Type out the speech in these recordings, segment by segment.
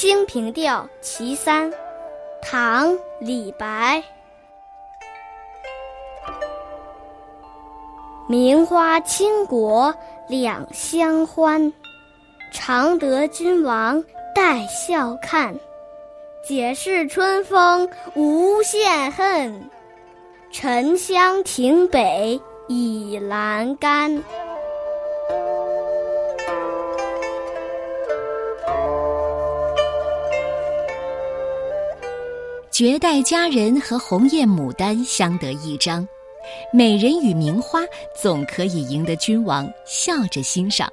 清平调·其三，唐·李白。名花倾国两相欢，常得君王带笑看。解释春风无限恨，沉香亭北倚阑干。绝代佳人和红艳牡丹相得益彰，美人与名花总可以赢得君王笑着欣赏。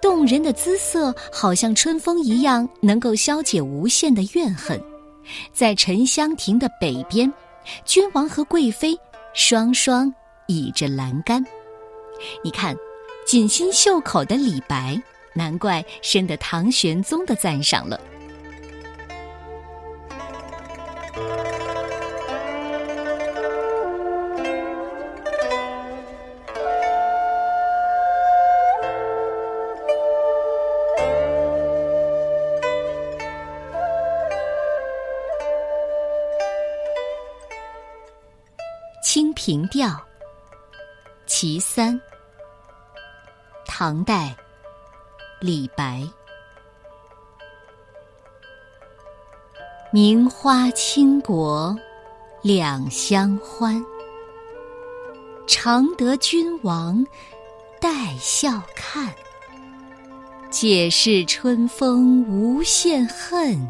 动人的姿色好像春风一样，能够消解无限的怨恨。在沉香亭的北边，君王和贵妃双双倚着栏杆。你看，锦心绣口的李白，难怪深得唐玄宗的赞赏了。《清平调·其三》唐代，李白。名花倾国两相欢，常得君王带笑看。解释春风无限恨，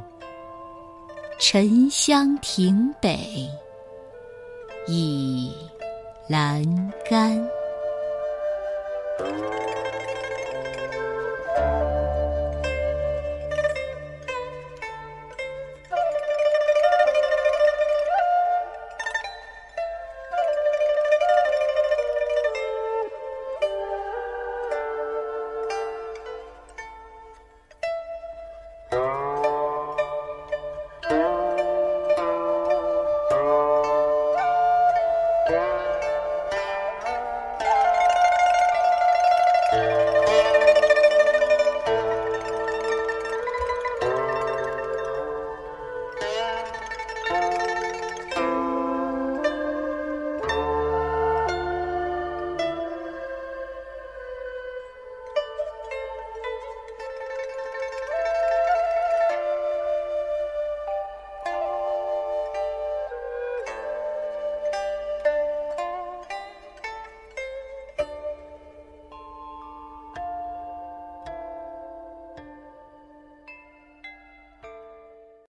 沉香亭北。倚栏杆。